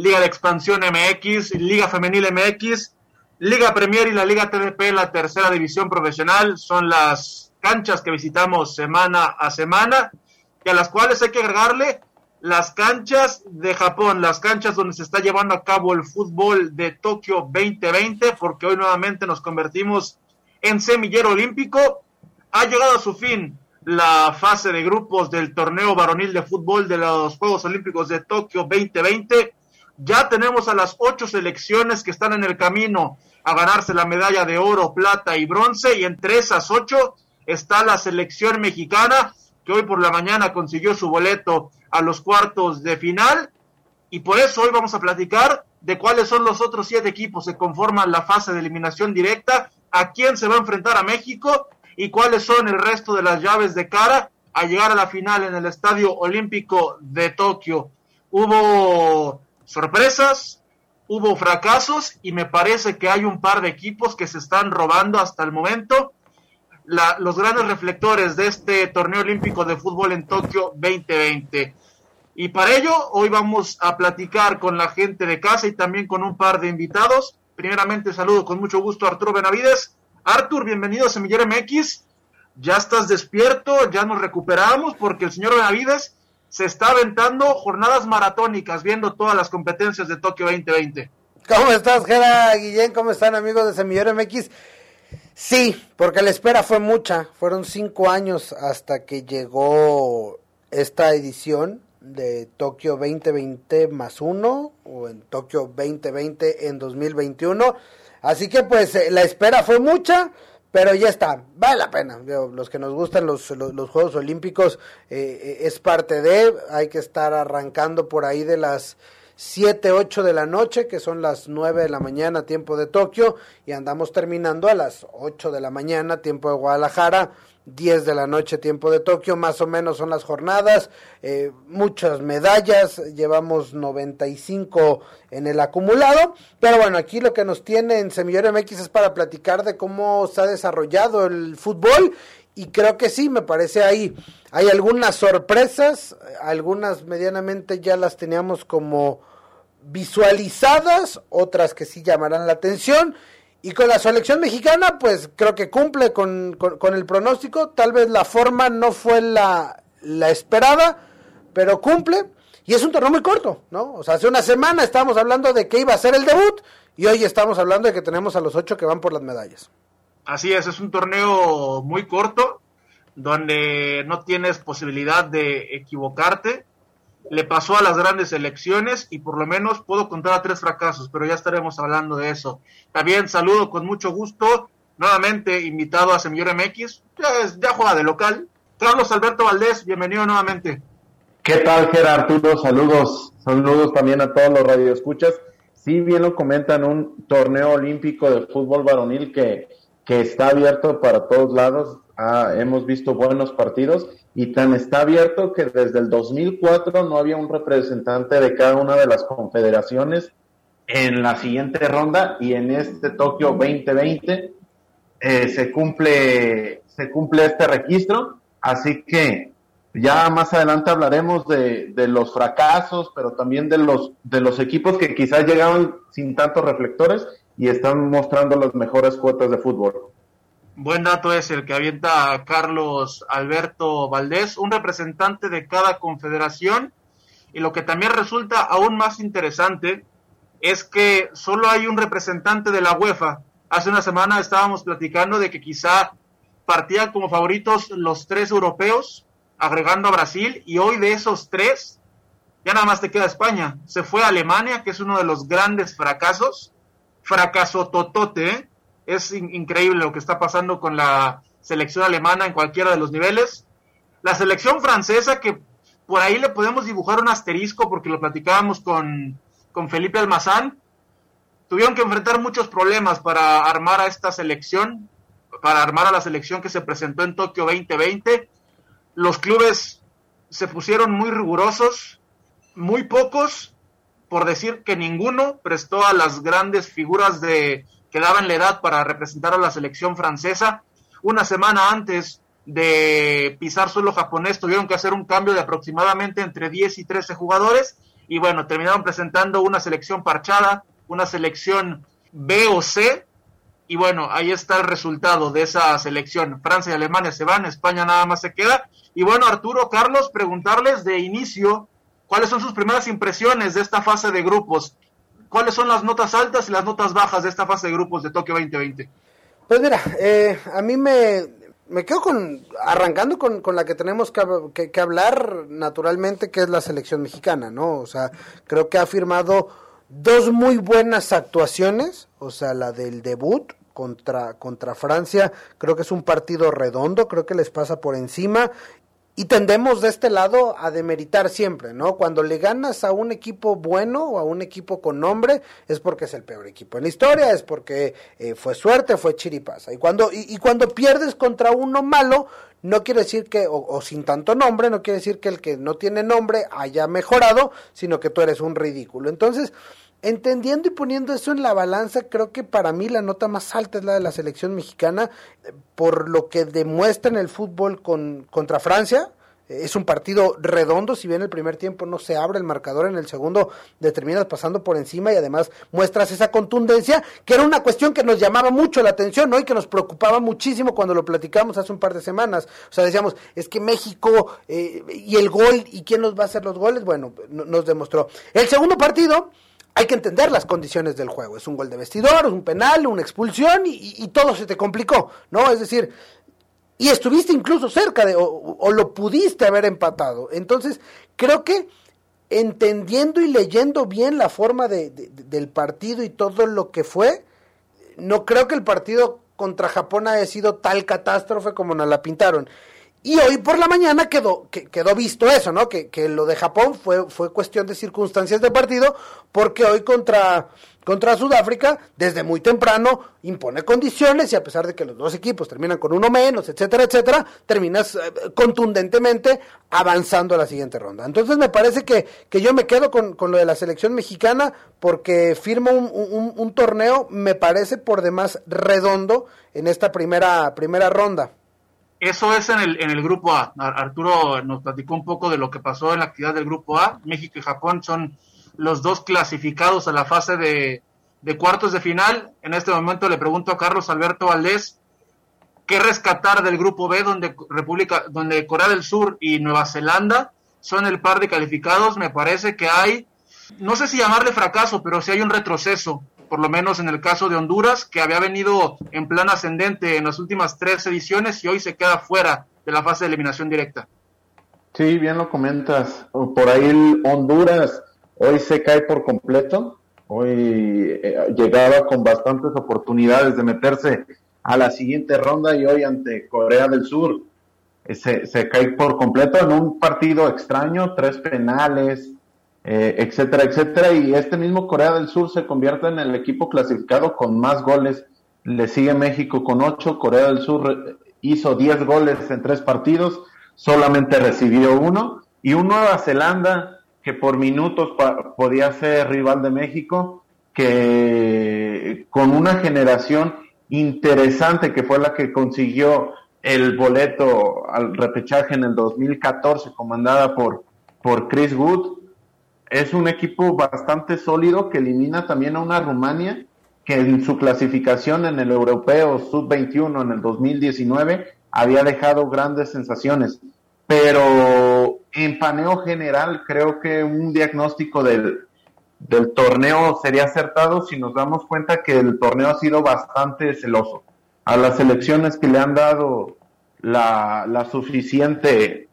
Liga de Expansión MX, Liga Femenil MX, Liga Premier y la Liga TDP, la tercera división profesional, son las canchas que visitamos semana a semana y a las cuales hay que agregarle las canchas de Japón, las canchas donde se está llevando a cabo el fútbol de Tokio 2020, porque hoy nuevamente nos convertimos en semillero olímpico. Ha llegado a su fin la fase de grupos del torneo varonil de fútbol de los Juegos Olímpicos de Tokio 2020 ya tenemos a las ocho selecciones que están en el camino a ganarse la medalla de oro, plata y bronce, y entre esas ocho está la selección mexicana, que hoy por la mañana consiguió su boleto a los cuartos de final, y por eso hoy vamos a platicar de cuáles son los otros siete equipos que conforman la fase de eliminación directa, a quién se va a enfrentar a México y cuáles son el resto de las llaves de cara a llegar a la final en el Estadio Olímpico de Tokio. Hubo sorpresas, hubo fracasos y me parece que hay un par de equipos que se están robando hasta el momento los grandes reflectores de este torneo olímpico de fútbol en Tokio 2020. Y para ello, hoy vamos a platicar con la gente de casa y también con un par de invitados. Primeramente, saludo con mucho gusto a Arturo Benavides. Artur, bienvenido a Semillero MX. Ya estás despierto, ya nos recuperamos porque el señor Benavides se está aventando jornadas maratónicas viendo todas las competencias de Tokio 2020. ¿Cómo estás, Gera Guillén? ¿Cómo están, amigos de Semillero MX? Sí, porque la espera fue mucha. Fueron cinco años hasta que llegó esta edición de Tokio 2020 más uno o en Tokio 2020 en 2021. Así que pues eh, la espera fue mucha. Pero ya está, vale la pena. Los que nos gustan los, los, Juegos Olímpicos eh, eh, es parte de, hay que estar arrancando por ahí de las 7, 8 de la noche, que son las 9 de la mañana, tiempo de Tokio, y andamos terminando a las 8 de la mañana, tiempo de Guadalajara. 10 de la noche, tiempo de Tokio, más o menos son las jornadas, eh, muchas medallas, llevamos 95 en el acumulado, pero bueno, aquí lo que nos tiene en Semillero MX es para platicar de cómo se ha desarrollado el fútbol y creo que sí, me parece ahí. Hay algunas sorpresas, algunas medianamente ya las teníamos como visualizadas, otras que sí llamarán la atención y con la selección mexicana, pues creo que cumple con, el pronóstico. Tal vez la forma no fue la, la, esperada, pero cumple. Y es un torneo muy corto, ¿no? O sea, hace una semana estábamos hablando de que iba a ser el debut y hoy estamos hablando de que tenemos a los ocho que van por las medallas. Así es, es un torneo muy corto, donde no tienes posibilidad de equivocarte le pasó a las grandes elecciones y por lo menos puedo contar a tres fracasos, pero ya estaremos hablando de eso. También saludo con mucho gusto, nuevamente invitado a Semillor MX, ya, ya juega de local. Carlos Alberto Valdés, bienvenido nuevamente. ¿Qué tal, Gerardo? Saludos, saludos también a todos los radioescuchas. Sí, bien lo comentan, un torneo olímpico de fútbol varonil que, que está abierto para todos lados. Ah, hemos visto buenos partidos y tan está abierto que desde el 2004 no había un representante de cada una de las confederaciones en la siguiente ronda y en este Tokio 2020 eh, se cumple se cumple este registro. Así que ya más adelante hablaremos de, de, los fracasos pero también de los de los equipos que quizás llegaron sin tantos reflectores y están mostrando las mejores cuotas de fútbol Buen dato es el que avienta Carlos Alberto Valdés, un representante de cada confederación. Y lo que también resulta aún más interesante es que solo hay un representante de la UEFA. Hace una semana estábamos platicando de que quizá partían como favoritos los tres europeos, agregando a Brasil, y hoy de esos tres, ya nada más te queda España. Se fue a Alemania, que es uno de los grandes fracasos. Fracaso totote, ¿eh? Es increíble lo que está pasando con la selección alemana en cualquiera de los niveles. La selección francesa, que por ahí le podemos dibujar un asterisco porque lo platicábamos con, con Felipe Almazán, tuvieron que enfrentar muchos problemas para armar a esta selección, para armar a la selección que se presentó en Tokio 2020. Los clubes se pusieron muy rigurosos, muy pocos, por decir que ninguno prestó a las grandes figuras de que daban la edad para representar a la selección francesa. Una semana antes de pisar suelo japonés tuvieron que hacer un cambio de aproximadamente entre 10 y 13 jugadores y bueno, terminaron presentando una selección parchada, una selección B o C y bueno, ahí está el resultado de esa selección. Francia y Alemania se van, España nada más se queda. Y bueno, Arturo, Carlos, preguntarles de inicio cuáles son sus primeras impresiones de esta fase de grupos. ¿Cuáles son las notas altas y las notas bajas de esta fase de grupos de Tokio 2020? Pues mira, eh, a mí me, me quedo con arrancando con, con la que tenemos que, que, hablar naturalmente, que es la selección mexicana, ¿no? O sea, creo que ha firmado dos muy buenas actuaciones, o sea, la del debut contra, contra Francia, creo que es un partido redondo, creo que les pasa por encima y tendemos de este lado a demeritar siempre, ¿no? Cuando le ganas a un equipo bueno o a un equipo con nombre, es porque es el peor equipo en la historia, es porque eh, fue suerte, fue chiripasa. Y cuando, y, cuando pierdes contra uno malo, no quiere decir que, o, o, sin tanto nombre, no quiere decir que el que no tiene nombre haya mejorado, sino que tú eres un ridículo. Entonces, Entendiendo y poniendo eso en la balanza, creo que para mí la nota más alta es la de la selección mexicana, por lo que demuestra en el fútbol con, contra Francia. Es un partido redondo, si bien el primer tiempo no se abre el marcador, en el segundo terminas pasando por encima y además muestras esa contundencia, que era una cuestión que nos llamaba mucho la atención, ¿no? Y que nos preocupaba muchísimo cuando lo platicamos hace un par de semanas. O sea, decíamos, es que México eh, y el gol, ¿y quién nos va a hacer los goles? Bueno, nos demostró. El segundo partido hay que entender las condiciones del juego. Es un gol de vestidor, un penal, una expulsión y, todo se te complicó, ¿no? Es decir, y estuviste incluso cerca de, o, lo pudiste haber empatado. Entonces, creo que entendiendo y leyendo bien la forma de, del partido y todo lo que fue, no creo que el partido contra Japón haya sido tal catástrofe como nos la pintaron. Y hoy por la mañana quedó, que, quedó visto eso, ¿no? Que, que, lo de Japón fue, fue cuestión de circunstancias de partido, porque hoy contra, contra Sudáfrica, desde muy temprano, impone condiciones y a pesar de que los dos equipos terminan con uno menos, etcétera, etcétera, terminas eh, contundentemente avanzando a la siguiente ronda. Entonces me parece que, que yo me quedo con, con lo de la selección mexicana porque firma un, un, un torneo, me parece por demás redondo en esta primera, primera ronda. Eso es en el, en el grupo A. Arturo nos platicó un poco de lo que pasó en la actividad del grupo A. México y Japón son los dos clasificados a la fase de, de cuartos de final. En este momento le pregunto a Carlos Alberto Valdés qué rescatar del grupo B donde República, donde Corea del Sur y Nueva Zelanda son el par de calificados. Me parece que hay, no sé si llamarle fracaso, pero sí hay un retroceso por lo menos en el caso de Honduras, que había venido en plan ascendente en las últimas tres ediciones y hoy se queda fuera de la fase de eliminación directa. Sí, bien lo comentas. Por ahí Honduras hoy se cae por completo. Hoy eh, llegaba con bastantes oportunidades de meterse a la siguiente ronda y hoy ante Corea del Sur eh, se, se cae por completo en un partido extraño, tres penales, eh, etcétera, etcétera. Y este mismo Corea del Sur se convierte en el equipo clasificado con más goles. Le sigue México con ocho. Corea del Sur hizo diez goles en tres partidos, solamente recibió uno. Y un Nueva Zelanda que por minutos podía ser rival de México, que con una generación interesante que fue la que consiguió el boleto al repechaje en el 2014, comandada por, por Chris Wood, es un equipo bastante sólido que elimina también a una Rumania que en su clasificación en el europeo sub-21 en el 2019 había dejado grandes sensaciones. Pero en paneo general creo que un diagnóstico del, del torneo sería acertado si nos damos cuenta que el torneo ha sido bastante celoso. A las elecciones que le han dado la, la suficiente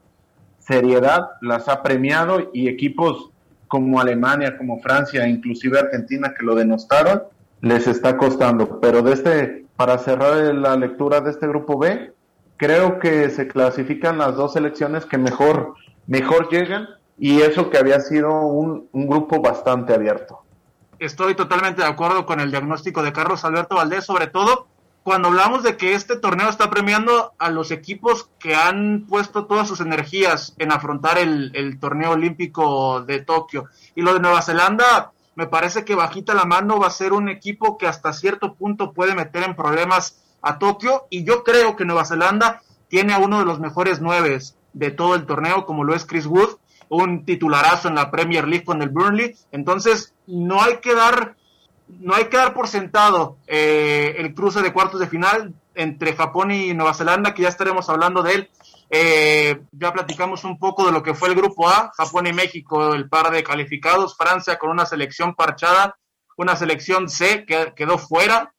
seriedad, las ha premiado y equipos como Alemania, como Francia, inclusive Argentina, que lo denostaron, les está costando. Pero de este, para cerrar la lectura de este grupo B, creo que se clasifican las dos selecciones que mejor, mejor llegan y eso que había sido un, un grupo bastante abierto. estoy totalmente de acuerdo con el diagnóstico de Carlos Alberto Valdés, sobre todo cuando hablamos de que este torneo está premiando a los equipos que han puesto todas sus energías en afrontar el, torneo olímpico de Tokio. Y lo de Nueva Zelanda, me parece que bajita la mano va a ser un equipo que hasta cierto punto puede meter en problemas a Tokio. Y yo creo que Nueva Zelanda tiene a uno de los mejores nueves de todo el torneo, como lo es Chris Wood, un titularazo en la Premier League con el Burnley. Entonces, no hay que dar, no hay que dar por sentado eh, el cruce de cuartos de final entre Japón y Nueva Zelanda, que ya estaremos hablando de él. Eh, ya platicamos un poco de lo que fue el grupo A, Japón y México, el par de calificados, Francia con una selección parchada, una selección C que quedó fuera,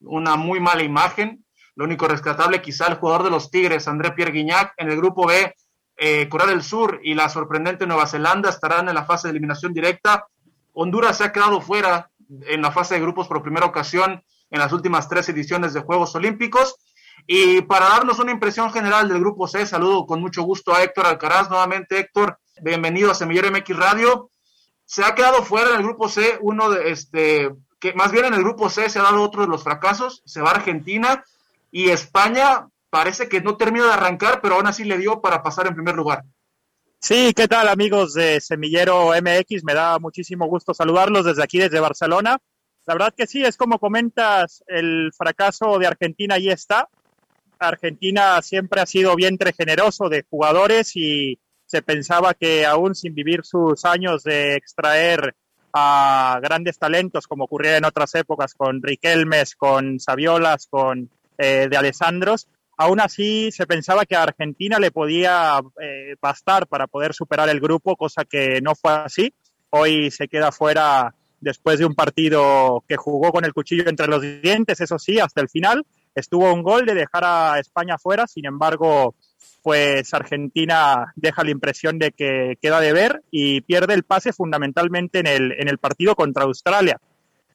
una muy mala imagen. Lo único rescatable quizá el jugador de los Tigres, André Pierre Guignac, en el grupo B, eh, Corea del Sur y la sorprendente Nueva Zelanda estarán en la fase de eliminación directa. Honduras se ha quedado fuera en la fase de grupos por primera ocasión en las últimas tres ediciones de Juegos Olímpicos. Y para darnos una impresión general del grupo C, saludo con mucho gusto a Héctor Alcaraz. Nuevamente, Héctor, bienvenido a Semillero MX Radio. Se ha quedado fuera en el grupo C uno de este, que más bien en el grupo C se ha dado otro de los fracasos. Se va Argentina y España parece que no termina de arrancar, pero aún así le dio para pasar en primer lugar. Sí, ¿qué tal amigos de Semillero MX? Me da muchísimo gusto saludarlos desde aquí, desde Barcelona. La verdad que sí, es como comentas, el fracaso de Argentina ahí está. Argentina siempre ha sido vientre generoso de jugadores y se pensaba que aún sin vivir sus años de extraer a grandes talentos, como ocurría en otras épocas con Riquelmes, con Saviolas, con eh, de Alessandros, Aún así, se pensaba que a Argentina le podía eh, bastar para poder superar el grupo, cosa que no fue así. Hoy se queda fuera después de un partido que jugó con el cuchillo entre los dientes, eso sí, hasta el final. Estuvo un gol de dejar a España fuera, sin embargo, pues Argentina deja la impresión de que queda de ver y pierde el pase fundamentalmente en el, en el partido contra Australia.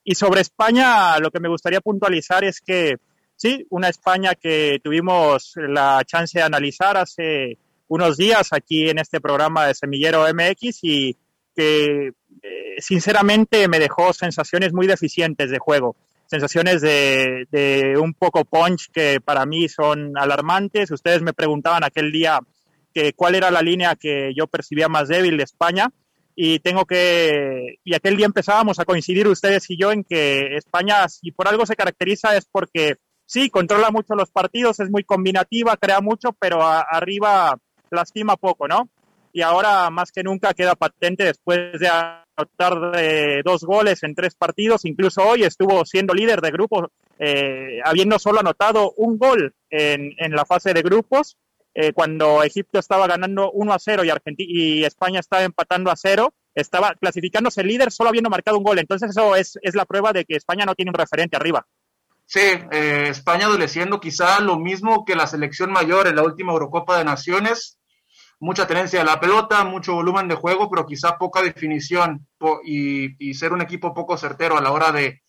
Y sobre España, lo que me gustaría puntualizar es que Sí, una España que tuvimos la chance de analizar hace unos días aquí en este programa de Semillero MX y que eh, sinceramente me dejó sensaciones muy deficientes de juego, sensaciones de, de, un poco punch que para mí son alarmantes. Ustedes me preguntaban aquel día que cuál era la línea que yo percibía más débil de España y tengo que y aquel día empezábamos a coincidir ustedes y yo en que España si por algo se caracteriza es porque sí, controla mucho los partidos, es muy combinativa, crea mucho, pero arriba lastima poco, ¿no? Y ahora más que nunca queda patente después de anotar de dos goles en tres partidos, incluso hoy estuvo siendo líder de grupo, eh, habiendo solo anotado un gol en, la fase de grupos, eh, cuando Egipto estaba ganando 1 a 0 y, Argentina, y España estaba empatando a 0, estaba clasificándose líder solo habiendo marcado un gol. Entonces eso es, es la prueba de que España no tiene un referente arriba. Sí, eh, España adoleciendo quizá lo mismo que la selección mayor en la última Eurocopa de Naciones. Mucha tenencia de la pelota, mucho volumen de juego, pero quizá poca definición y, ser un equipo poco certero a la hora de,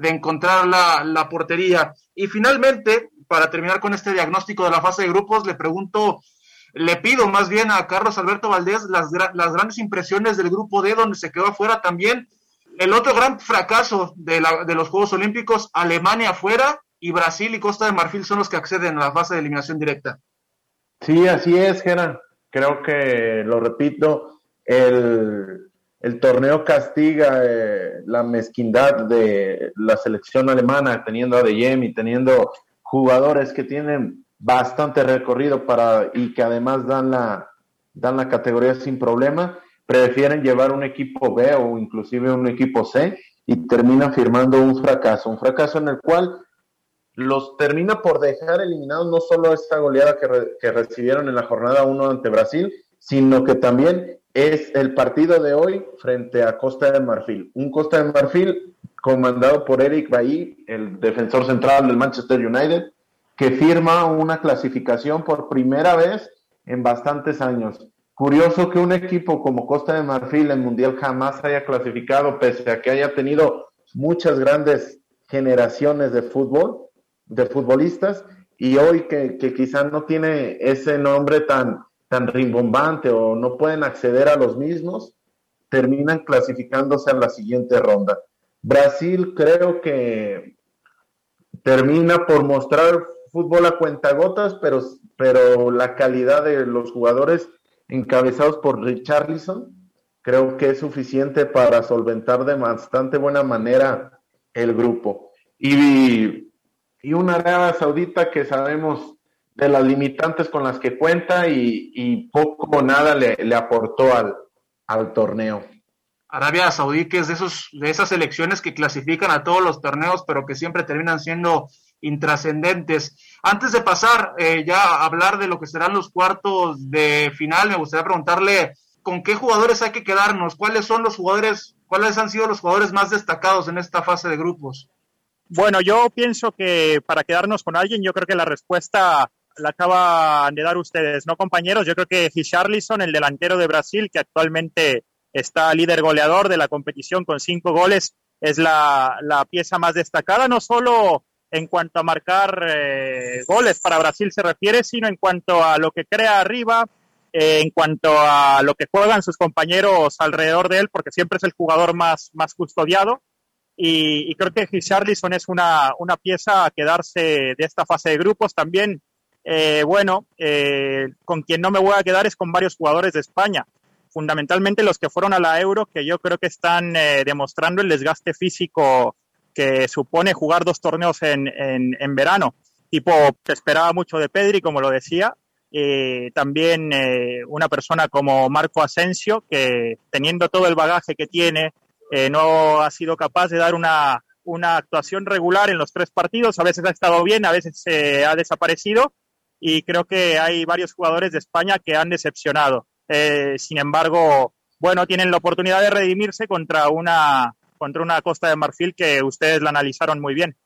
encontrar la, la, portería. Y finalmente, para terminar con este diagnóstico de la fase de grupos, le pregunto, le pido más bien a Carlos Alberto Valdés las, las grandes impresiones del grupo D, donde se quedó afuera también el otro gran fracaso de, la, de los Juegos Olímpicos, Alemania afuera y Brasil y Costa de Marfil son los que acceden a la fase de eliminación directa. Sí, así es, Gena. Creo que, lo repito, el, el torneo castiga eh, la mezquindad de la selección alemana, teniendo a De y teniendo jugadores que tienen bastante recorrido para y que además dan la, dan la categoría sin problema prefieren llevar un equipo B o inclusive un equipo C y terminan firmando un fracaso, un fracaso en el cual los termina por dejar eliminados no solo esta goleada que, que recibieron en la jornada 1 ante Brasil, sino que también es el partido de hoy frente a Costa de Marfil. Un Costa de Marfil comandado por Eric Bailly, el defensor central del Manchester United, que firma una clasificación por primera vez en bastantes años. Curioso que un equipo como Costa de Marfil en Mundial jamás haya clasificado, pese a que haya tenido muchas grandes generaciones de fútbol, de futbolistas, y hoy que, que quizá no tiene ese nombre tan, tan rimbombante o no pueden acceder a los mismos, terminan clasificándose a la siguiente ronda. Brasil creo que termina por mostrar fútbol a cuentagotas, pero, pero la calidad de los jugadores encabezados por Richarlison creo que es suficiente para solventar de bastante buena manera el grupo. Y, y una Arabia Saudita que sabemos de las limitantes con las que cuenta y, poco o nada le, aportó al, al torneo. Arabia Saudí, que es de, esos, de esas elecciones que clasifican a todos los torneos, pero que siempre terminan siendo intrascendentes. Antes de pasar eh, ya a hablar de lo que serán los cuartos de final, me gustaría preguntarle con qué jugadores hay que quedarnos, cuáles son los jugadores, cuáles han sido los jugadores más destacados en esta fase de grupos. Bueno, yo pienso que para quedarnos con alguien, yo creo que la respuesta la acaban de dar ustedes, ¿no, compañeros? Yo creo que Richarlison, el delantero de Brasil, que actualmente está líder goleador de la competición con cinco goles, es la, pieza más destacada, no solo en cuanto a marcar eh, goles para Brasil se refiere, sino en cuanto a lo que crea arriba, eh, en cuanto a lo que juegan sus compañeros alrededor de él, porque siempre es el jugador más, más custodiado. Y, creo que Richarlison es una, una pieza a quedarse de esta fase de grupos. También, eh, bueno, con quien no me voy a quedar es con varios jugadores de España fundamentalmente los que fueron a la Euro, que yo creo que están demostrando el desgaste físico que supone jugar dos torneos en, en, verano. Tipo, se esperaba mucho de Pedri, como lo decía. también eh, una persona como Marco Asensio, que teniendo todo el bagaje que tiene, eh, no ha sido capaz de dar una, una actuación regular en los tres partidos. A veces ha estado bien, a veces se ha desaparecido. Y creo que hay varios jugadores de España que han decepcionado. Eh, sin embargo, bueno, tienen la oportunidad de redimirse contra una, contra una Costa de Marfil que ustedes la analizaron muy bien.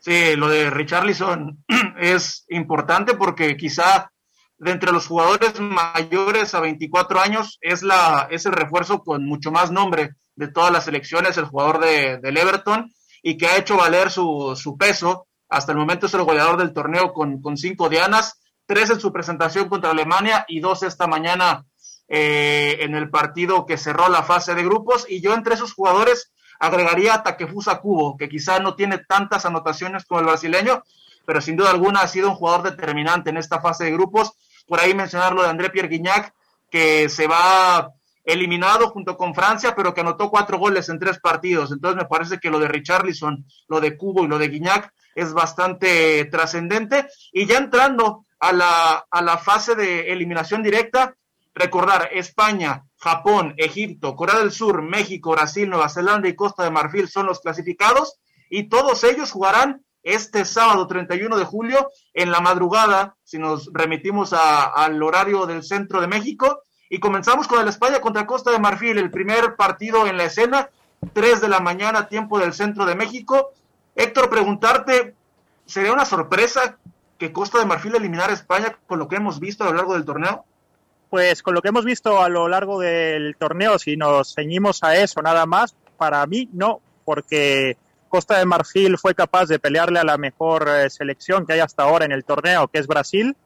Sí, lo de Richarlison es importante porque quizá de entre los jugadores mayores a 24 años es, la, es el refuerzo con mucho más nombre de todas las selecciones, el jugador de, del Everton y que ha hecho valer su, su, peso. Hasta el momento es el goleador del torneo con, con cinco dianas, tres en su presentación contra Alemania y dos esta mañana eh, en el partido que cerró la fase de grupos y yo entre esos jugadores agregaría a Takefusa Kubo, que quizá no tiene tantas anotaciones como el brasileño, pero sin duda alguna ha sido un jugador determinante en esta fase de grupos. Por ahí mencionar lo de André Pierre Guignac, que se va eliminado junto con Francia, pero que anotó cuatro goles en tres partidos. Entonces me parece que lo de Richarlison, lo de Cubo y lo de Guignac es bastante trascendente. Y ya entrando a la, a la fase de eliminación directa, Recordar, España, Japón, Egipto, Corea del Sur, México, Brasil, Nueva Zelanda y Costa de Marfil son los clasificados y todos ellos jugarán este sábado 31 de julio en la madrugada, si nos remitimos al horario del centro de México. Y comenzamos con el España contra Costa de Marfil, el primer partido en la escena, 3 de la mañana, tiempo del centro de México. Héctor, preguntarte, ¿sería una sorpresa que Costa de Marfil eliminara a España con lo que hemos visto a lo largo del torneo? Pues con lo que hemos visto a lo largo del torneo, si nos ceñimos a eso nada más, para mí no, porque Costa de Marfil fue capaz de pelearle a la mejor eh, selección que hay hasta ahora en el torneo, que es Brasil.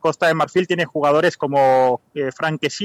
Costa de Marfil tiene jugadores como eh,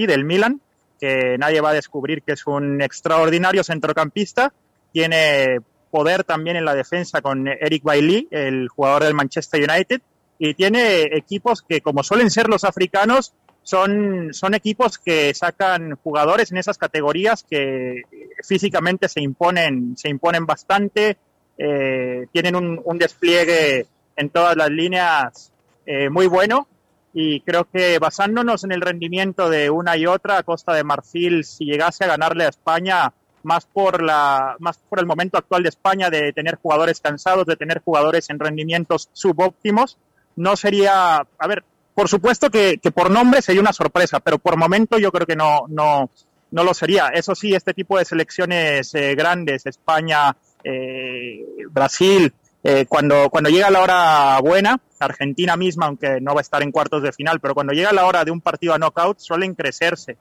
del Milan, que nadie va a descubrir que es un extraordinario centrocampista. Tiene poder también en la defensa con Eric Bailly, el jugador del Manchester United. Y tiene equipos que, como suelen ser los africanos, son, son equipos que sacan jugadores en esas categorías que físicamente se imponen, se imponen bastante, eh, tienen un, un, despliegue en todas las líneas eh, muy bueno. Y creo que basándonos en el rendimiento de una y otra, Costa de Marfil, si llegase a ganarle a España, más por, la, más por el momento actual de España de tener jugadores cansados, de tener jugadores en rendimientos subóptimos, no sería, a ver, por supuesto que, por nombre sería una sorpresa, pero por momento yo creo que no, no, no lo sería. Eso sí, este tipo de selecciones eh, grandes, España, eh, Brasil, eh, cuando, cuando llega la hora buena, Argentina misma, aunque no va a estar en cuartos de final, pero cuando llega la hora de un partido a knockout, suelen crecerse.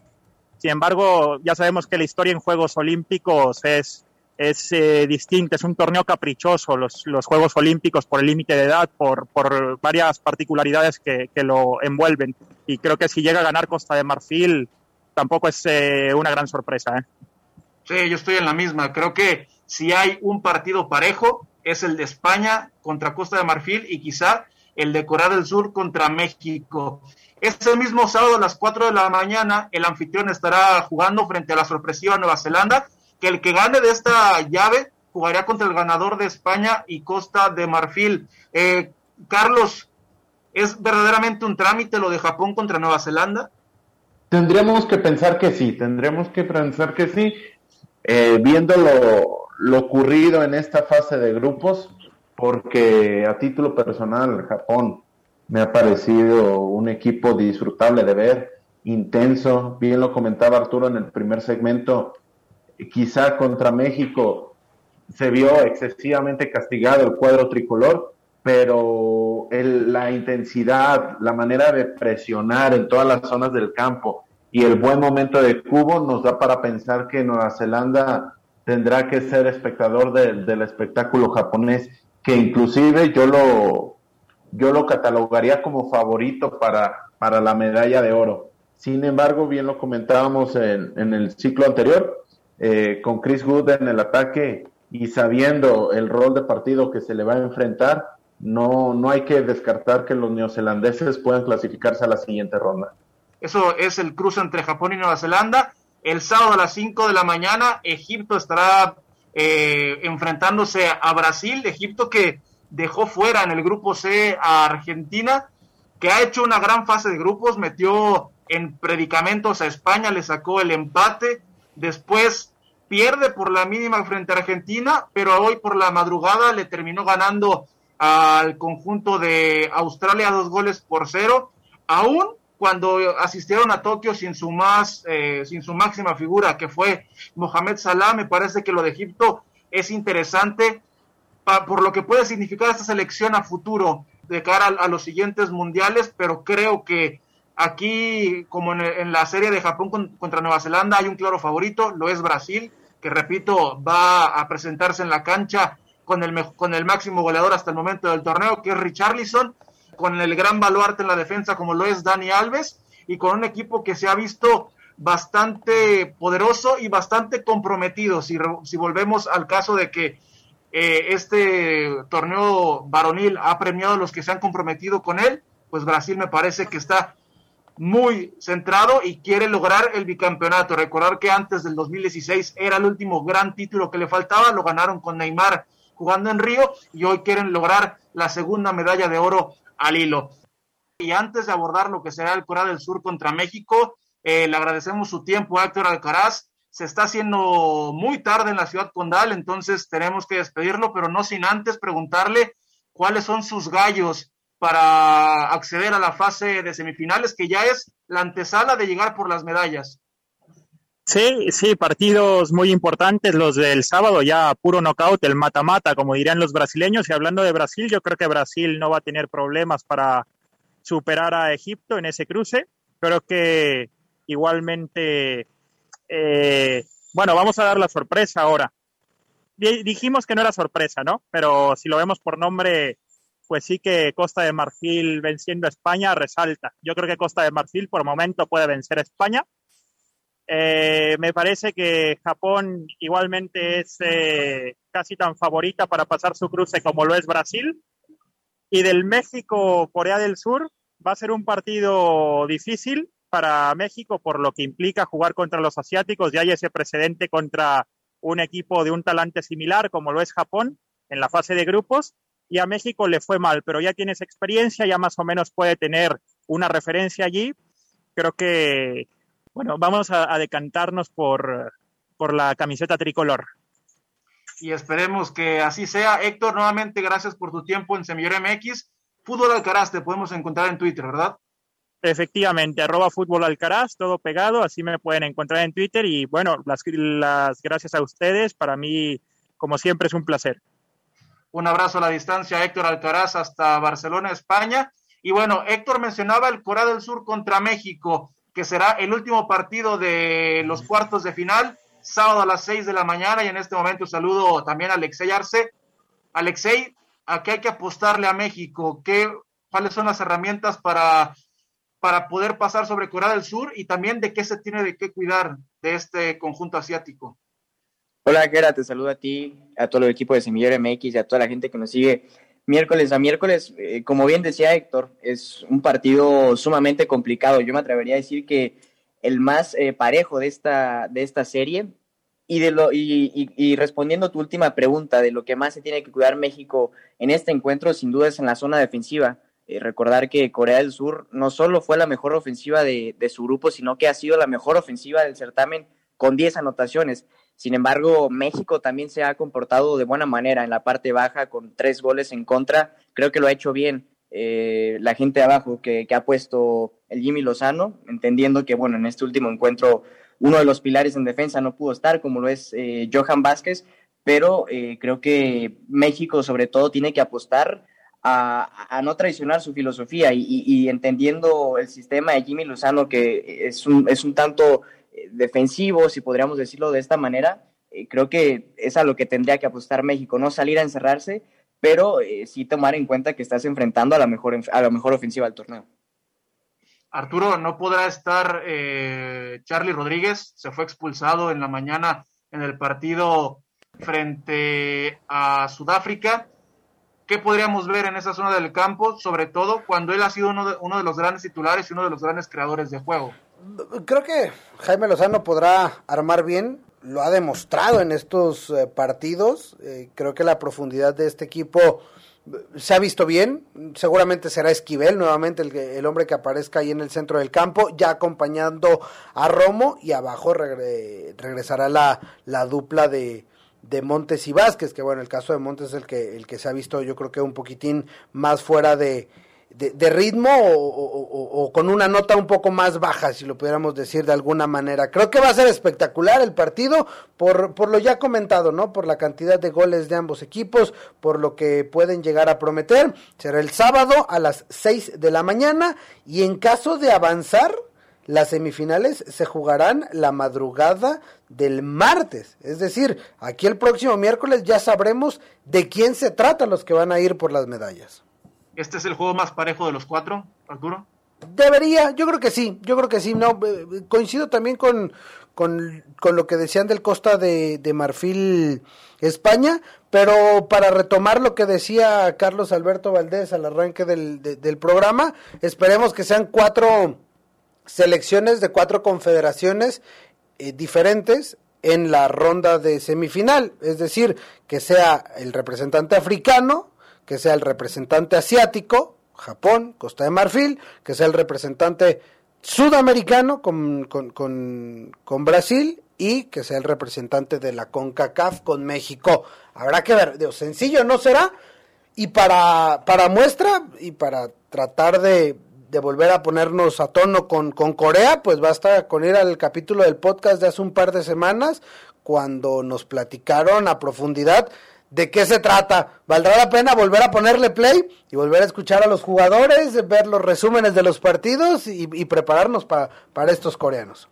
Sin embargo, ya sabemos que la historia en Juegos Olímpicos es, es eh, distinto, es un torneo caprichoso, los, los Juegos Olímpicos por el límite de edad, por, por varias particularidades que, que, lo envuelven. Y creo que si llega a ganar Costa de Marfil, tampoco es eh, una gran sorpresa. ¿eh? Sí, yo estoy en la misma. Creo que si hay un partido parejo, es el de España contra Costa de Marfil y quizá el de Corea del Sur contra México. Ese mismo sábado a las 4 de la mañana, el anfitrión estará jugando frente a la sorpresiva Nueva Zelanda, que el que gane de esta llave jugaría contra el ganador de España y Costa de Marfil. Eh, Carlos, ¿es verdaderamente un trámite lo de Japón contra Nueva Zelanda? Tendríamos que pensar que sí, tendríamos que pensar que sí. Eh, viendo lo, lo ocurrido en esta fase de grupos, porque a título personal Japón me ha parecido un equipo disfrutable de ver, intenso, bien lo comentaba Arturo en el primer segmento, quizá contra México se vio excesivamente castigado el cuadro tricolor, pero la intensidad, la manera de presionar en todas las zonas del campo y el buen momento de Cubo nos da para pensar que Nueva Zelanda tendrá que ser espectador del espectáculo japonés, que inclusive yo lo, yo lo catalogaría como favorito para, para la medalla de oro. Sin embargo, bien lo comentábamos en, en el ciclo anterior, eh, con Chris Wood en el ataque y sabiendo el rol de partido que se le va a enfrentar, no, no hay que descartar que los neozelandeses puedan clasificarse a la siguiente ronda. Eso es el cruce entre Japón y Nueva Zelanda. El sábado a las 5 de la mañana, Egipto estará eh, enfrentándose a Brasil. Egipto que dejó fuera en el grupo C a Argentina, que ha hecho una gran fase de grupos, metió en predicamentos a España, le sacó el empate, después pierde por la mínima frente a Argentina, pero hoy por la madrugada le terminó ganando al conjunto de Australia dos goles por cero, aún cuando asistieron a Tokio sin su más, eh, sin su máxima figura, que fue Mohamed Salah, me parece que lo de Egipto es interesante por lo que puede significar esta selección a futuro de cara a, los siguientes mundiales, pero creo que aquí, como en, la serie de Japón contra Nueva Zelanda, hay un claro favorito, lo es Brasil, que repito, va a presentarse en la cancha con el, con el máximo goleador hasta el momento del torneo, que es Richarlison, con el gran baluarte en la defensa como lo es Dani Alves, y con un equipo que se ha visto bastante poderoso y bastante comprometido. Si, si volvemos al caso de que eh, este torneo varonil ha premiado a los que se han comprometido con él, pues Brasil me parece que está muy centrado y quiere lograr el bicampeonato. Recordar que antes del 2016 era el último gran título que le faltaba, lo ganaron con Neymar jugando en Río y hoy quieren lograr la segunda medalla de oro al hilo. Y antes de abordar lo que será el Corea del Sur contra México, eh, le agradecemos su tiempo a Héctor Alcaraz se está haciendo muy tarde en la ciudad condal, entonces tenemos que despedirlo, pero no sin antes preguntarle cuáles son sus gallos para acceder a la fase de semifinales, que ya es la antesala de llegar por las medallas. Sí, sí, partidos muy importantes los del sábado, ya puro knockout, el mata-mata, como dirían los brasileños. Y hablando de Brasil, yo creo que Brasil no va a tener problemas para superar a Egipto en ese cruce. Creo que igualmente eh, bueno, vamos a dar la sorpresa ahora. Dijimos que no era sorpresa, ¿no? Pero si lo vemos por nombre, pues sí que Costa de Marfil venciendo a España resalta. Yo creo que Costa de Marfil por momento puede vencer a España. Eh, me parece que Japón igualmente es eh, casi tan favorita para pasar su cruce como lo es Brasil. Y del México-Corea del Sur va a ser un partido difícil para México por lo que implica jugar contra los asiáticos. Ya hay ese precedente contra un equipo de un talante similar como lo es Japón en la fase de grupos y a México le fue mal, pero ya tienes experiencia, ya más o menos puede tener una referencia allí. Creo que, bueno, vamos a, decantarnos por, por la camiseta tricolor. Y esperemos que así sea. Héctor, nuevamente gracias por tu tiempo en Semillero MX. Fútbol Alcaraz te podemos encontrar en Twitter, ¿verdad? Efectivamente, arroba fútbol alcaraz, todo pegado, así me pueden encontrar en Twitter y bueno, las, las gracias a ustedes, para mí como siempre es un placer. Un abrazo a la distancia, Héctor Alcaraz, hasta Barcelona, España. Y bueno, Héctor mencionaba el Corea del Sur contra México, que será el último partido de los cuartos de final, sábado a las seis de la mañana. Y en este momento saludo también a Alexei Arce. Alexei, ¿a qué hay que apostarle a México? ¿Qué, ¿Cuáles son las herramientas para para poder pasar sobre Corea del Sur y también de qué se tiene de qué cuidar de este conjunto asiático. Hola, Gera, te saludo a ti, a todo el equipo de Semillero MX y a toda la gente que nos sigue miércoles a miércoles. Eh, como bien decía Héctor, es un partido sumamente complicado. Yo me atrevería a decir que el más eh, parejo de esta, de esta serie. Y, de lo, y, y, respondiendo a tu última pregunta de lo que más se tiene que cuidar México en este encuentro, sin duda es en la zona defensiva. Eh, recordar que Corea del Sur no solo fue la mejor ofensiva de, de, su grupo, sino que ha sido la mejor ofensiva del certamen con 10 anotaciones. Sin embargo, México también se ha comportado de buena manera en la parte baja con tres goles en contra. Creo que lo ha hecho bien eh, la gente de abajo que, ha puesto el Jimmy Lozano, entendiendo que, bueno, en este último encuentro uno de los pilares en defensa no pudo estar, como lo es eh, Johan Vázquez, pero eh, creo que México sobre todo tiene que apostar a, no traicionar su filosofía y, y, y, entendiendo el sistema de Jimmy Lozano, que es un, es un tanto defensivo, si podríamos decirlo de esta manera, eh, creo que es a lo que tendría que apostar México, no salir a encerrarse, pero eh, sí tomar en cuenta que estás enfrentando a la mejor, a la mejor ofensiva del torneo. Arturo, no podrá estar eh, Charlie Rodríguez, se fue expulsado en la mañana en el partido frente a Sudáfrica. ¿Qué podríamos ver en esa zona del campo, sobre todo cuando él ha sido uno de, uno de los grandes titulares y uno de los grandes creadores de juego? Creo que Jaime Lozano podrá armar bien, lo ha demostrado en estos eh, partidos. Eh, creo que la profundidad de este equipo se ha visto bien, seguramente será Esquivel nuevamente el, el, hombre que aparezca ahí en el centro del campo, ya acompañando a Romo y abajo regre, regresará la, la dupla de, de Montes y Vázquez, que bueno, el caso de Montes es el que, el que se ha visto yo creo que un poquitín más fuera de, de, ritmo o, con una nota un poco más baja, si lo pudiéramos decir de alguna manera. Creo que va a ser espectacular el partido por, por lo ya comentado, ¿no? Por la cantidad de goles de ambos equipos, por lo que pueden llegar a prometer. Será el sábado a las 6 de la mañana y en caso de avanzar, las semifinales se jugarán la madrugada del martes. Es decir, aquí el próximo miércoles ya sabremos de quién se trata los que van a ir por las medallas. ¿Este es el juego más parejo de los cuatro, Arturo? Debería, yo creo que sí, yo creo que sí. No, eh, coincido también con, con, lo que decían del Costa de, de, Marfil, España, pero para retomar lo que decía Carlos Alberto Valdés al arranque del, de, del programa, esperemos que sean cuatro selecciones de cuatro confederaciones eh, diferentes en la ronda de semifinal, es decir, que sea el representante africano, que sea el representante asiático, Japón, Costa de Marfil, que sea el representante sudamericano con, con, con, Brasil y que sea el representante de la CONCACAF con México. Habrá que ver, Dios, sencillo no será. Y para, para muestra y para tratar de, de volver a ponernos a tono con, con Corea, pues basta con ir al capítulo del podcast de hace un par de semanas, cuando nos platicaron a profundidad de qué se trata. ¿Valdrá la pena volver a ponerle play y volver a escuchar a los jugadores, ver los resúmenes de los partidos y, prepararnos pa, para estos coreanos?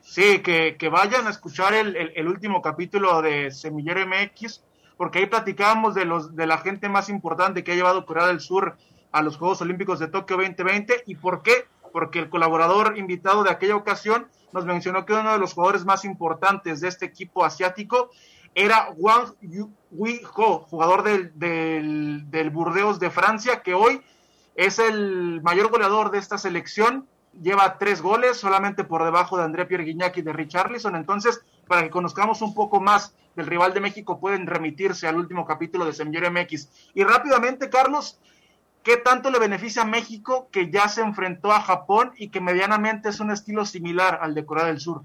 Sí, que, que vayan a escuchar el, el, el, último capítulo de Semillero MX, porque ahí platicábamos de, los, de la gente más importante que ha llevado Corea del Sur a los Juegos Olímpicos de Tokio 2020. ¿Y por qué? Porque el colaborador invitado de aquella ocasión nos mencionó que uno de los jugadores más importantes de este equipo asiático era Wang Hui-ho, jugador del, del, del, Burdeos de Francia, que hoy es el mayor goleador de esta selección. Lleva tres goles, solamente por debajo de André Pierre y de Richarlison. Entonces, para que conozcamos un poco más del rival de México, pueden remitirse al último capítulo de Semillero MX. Y rápidamente, Carlos, ¿qué tanto le beneficia a México que ya se enfrentó a Japón y que medianamente es un estilo similar al de Corea del Sur?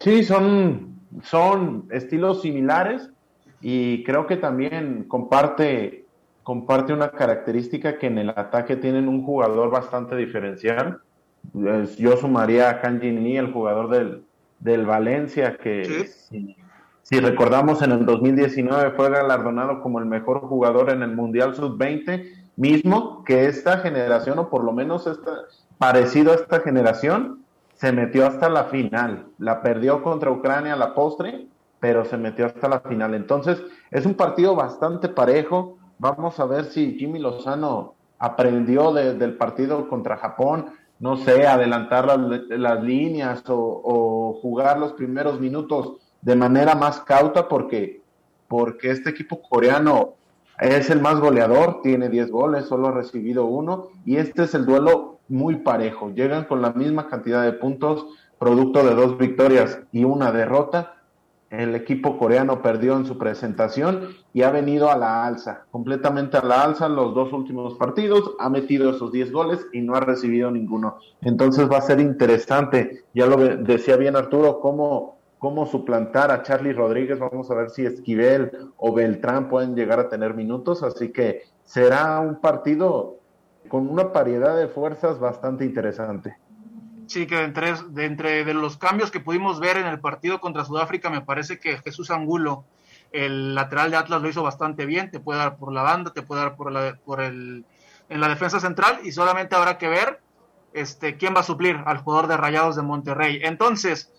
Sí, son, son estilos similares y creo que también comparte, comparte una característica que en el ataque tienen un jugador bastante diferencial. Yo sumaría a Kan Jin el jugador del, del Valencia, que si, si, recordamos en el 2019 fue galardonado como el mejor jugador en el Mundial Sub-20, mismo que esta generación, o por lo menos esta, parecido a esta generación, se metió hasta la final. La perdió contra Ucrania a la postre, pero se metió hasta la final. Entonces, es un partido bastante parejo. Vamos a ver si Jimmy Lozano aprendió de, del partido contra Japón, no sé, adelantar las, las líneas o, o, jugar los primeros minutos de manera más cauta porque, porque este equipo coreano es el más goleador, tiene 10 goles, solo ha recibido uno y este es el duelo muy parejo. Llegan con la misma cantidad de puntos, producto de dos victorias y una derrota. El equipo coreano perdió en su presentación y ha venido a la alza, completamente a la alza los dos últimos partidos, ha metido esos 10 goles y no ha recibido ninguno. Entonces va a ser interesante, ya lo decía bien Arturo, cómo cómo suplantar a Charlie Rodríguez. Vamos a ver si Esquivel o Beltrán pueden llegar a tener minutos. Así que será un partido con una variedad de fuerzas bastante interesante. Sí, que entre, de entre de los cambios que pudimos ver en el partido contra Sudáfrica, me parece que Jesús Angulo, el lateral de Atlas, lo hizo bastante bien. Te puede dar por la banda, te puede dar por, la, por el, en la defensa central y solamente habrá que ver este, quién va a suplir al jugador de Rayados de Monterrey. Entonces,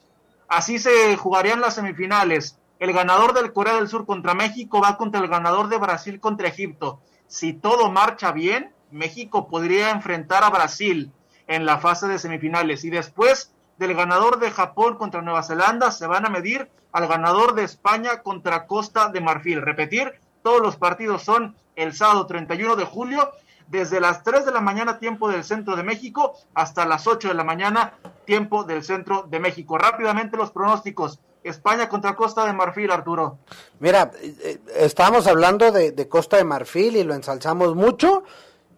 Así se jugarían las semifinales. El ganador del Corea del Sur contra México va contra el ganador de Brasil contra Egipto. Si todo marcha bien, México podría enfrentar a Brasil en la fase de semifinales. Y después del ganador de Japón contra Nueva Zelanda se van a medir al ganador de España contra Costa de Marfil. Repetir, todos los partidos son el sábado 31 de julio desde las 3 de la mañana tiempo del centro de México hasta las 8 de la mañana tiempo del centro de México. Rápidamente los pronósticos. España contra Costa de Marfil, Arturo. Mira, eh, eh, estábamos hablando de, de Costa de Marfil y lo ensalzamos mucho.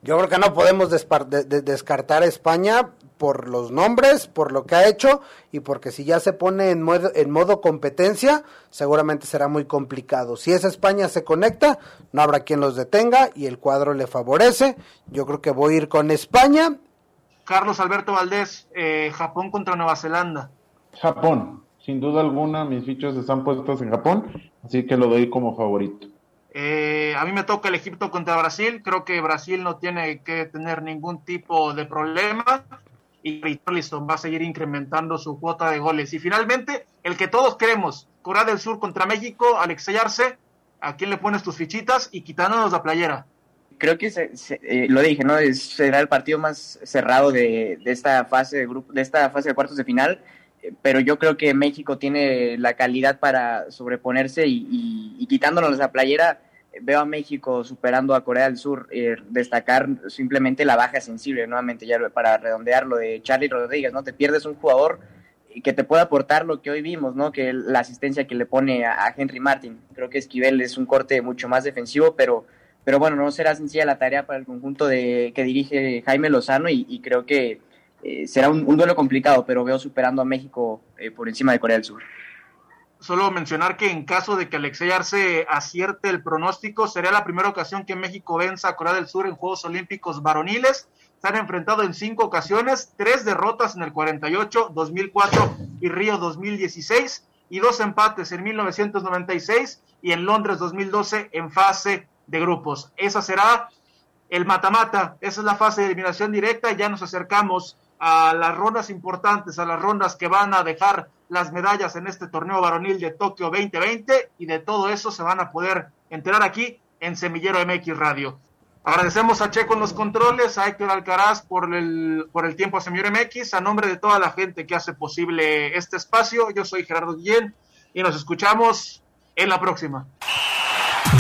Yo creo que no podemos descartar a España por los nombres, por lo que ha hecho y porque si ya se pone en modo, en modo competencia, seguramente será muy complicado. Si esa España se conecta, no habrá quien los detenga y el cuadro le favorece. Yo creo que voy a ir con España. Carlos Alberto Valdés, eh, Japón contra Nueva Zelanda. Japón, sin duda alguna, mis fichos están puestos en Japón, así que lo doy como favorito. Eh, a mí me toca el Egipto contra Brasil. Creo que Brasil no tiene que tener ningún tipo de problema y Richarlison va a seguir incrementando su cuota de goles. Y finalmente, el que todos queremos, Corea del Sur contra México, Alexey Arce, ¿a quién le pones tus fichitas y quitándonos la playera? Creo que se, eh, lo dije, ¿no? será el partido más cerrado de, de, esta fase de grupo, de esta fase de cuartos de final, pero yo creo que México tiene la calidad para sobreponerse y, quitándonos la playera veo a México superando a Corea del Sur, eh, destacar simplemente la baja sensible, nuevamente ya para redondear lo de Charlie Rodríguez, ¿no? Te pierdes un jugador que te puede aportar lo que hoy vimos, ¿no? Que la asistencia que le pone a, Henry Martin. Creo que Esquivel es un corte mucho más defensivo, pero, pero bueno, no será sencilla la tarea para el conjunto de, que dirige Jaime Lozano y, creo que eh, será un, duelo complicado, pero veo superando a México eh, por encima de Corea del Sur solo mencionar que en caso de que Alexey Arce acierte el pronóstico, sería la primera ocasión que México venza a Corea del Sur en Juegos Olímpicos varoniles. Se han enfrentado en cinco ocasiones, tres derrotas en el 48, 2004 y Río 2016, y dos empates en 1996 y en Londres 2012 en fase de grupos. Esa será el mata-mata, esa es la fase de eliminación directa, ya nos acercamos a las rondas importantes, a las rondas que van a dejar las medallas en este torneo varonil de Tokio 2020 y de todo eso se van a poder enterar aquí en Semillero MX Radio. Agradecemos a Checo en los controles, a Héctor Alcaraz por el, por el tiempo a Semillero MX, a nombre de toda la gente que hace posible este espacio. Yo soy Gerardo Guillén y nos escuchamos en la próxima.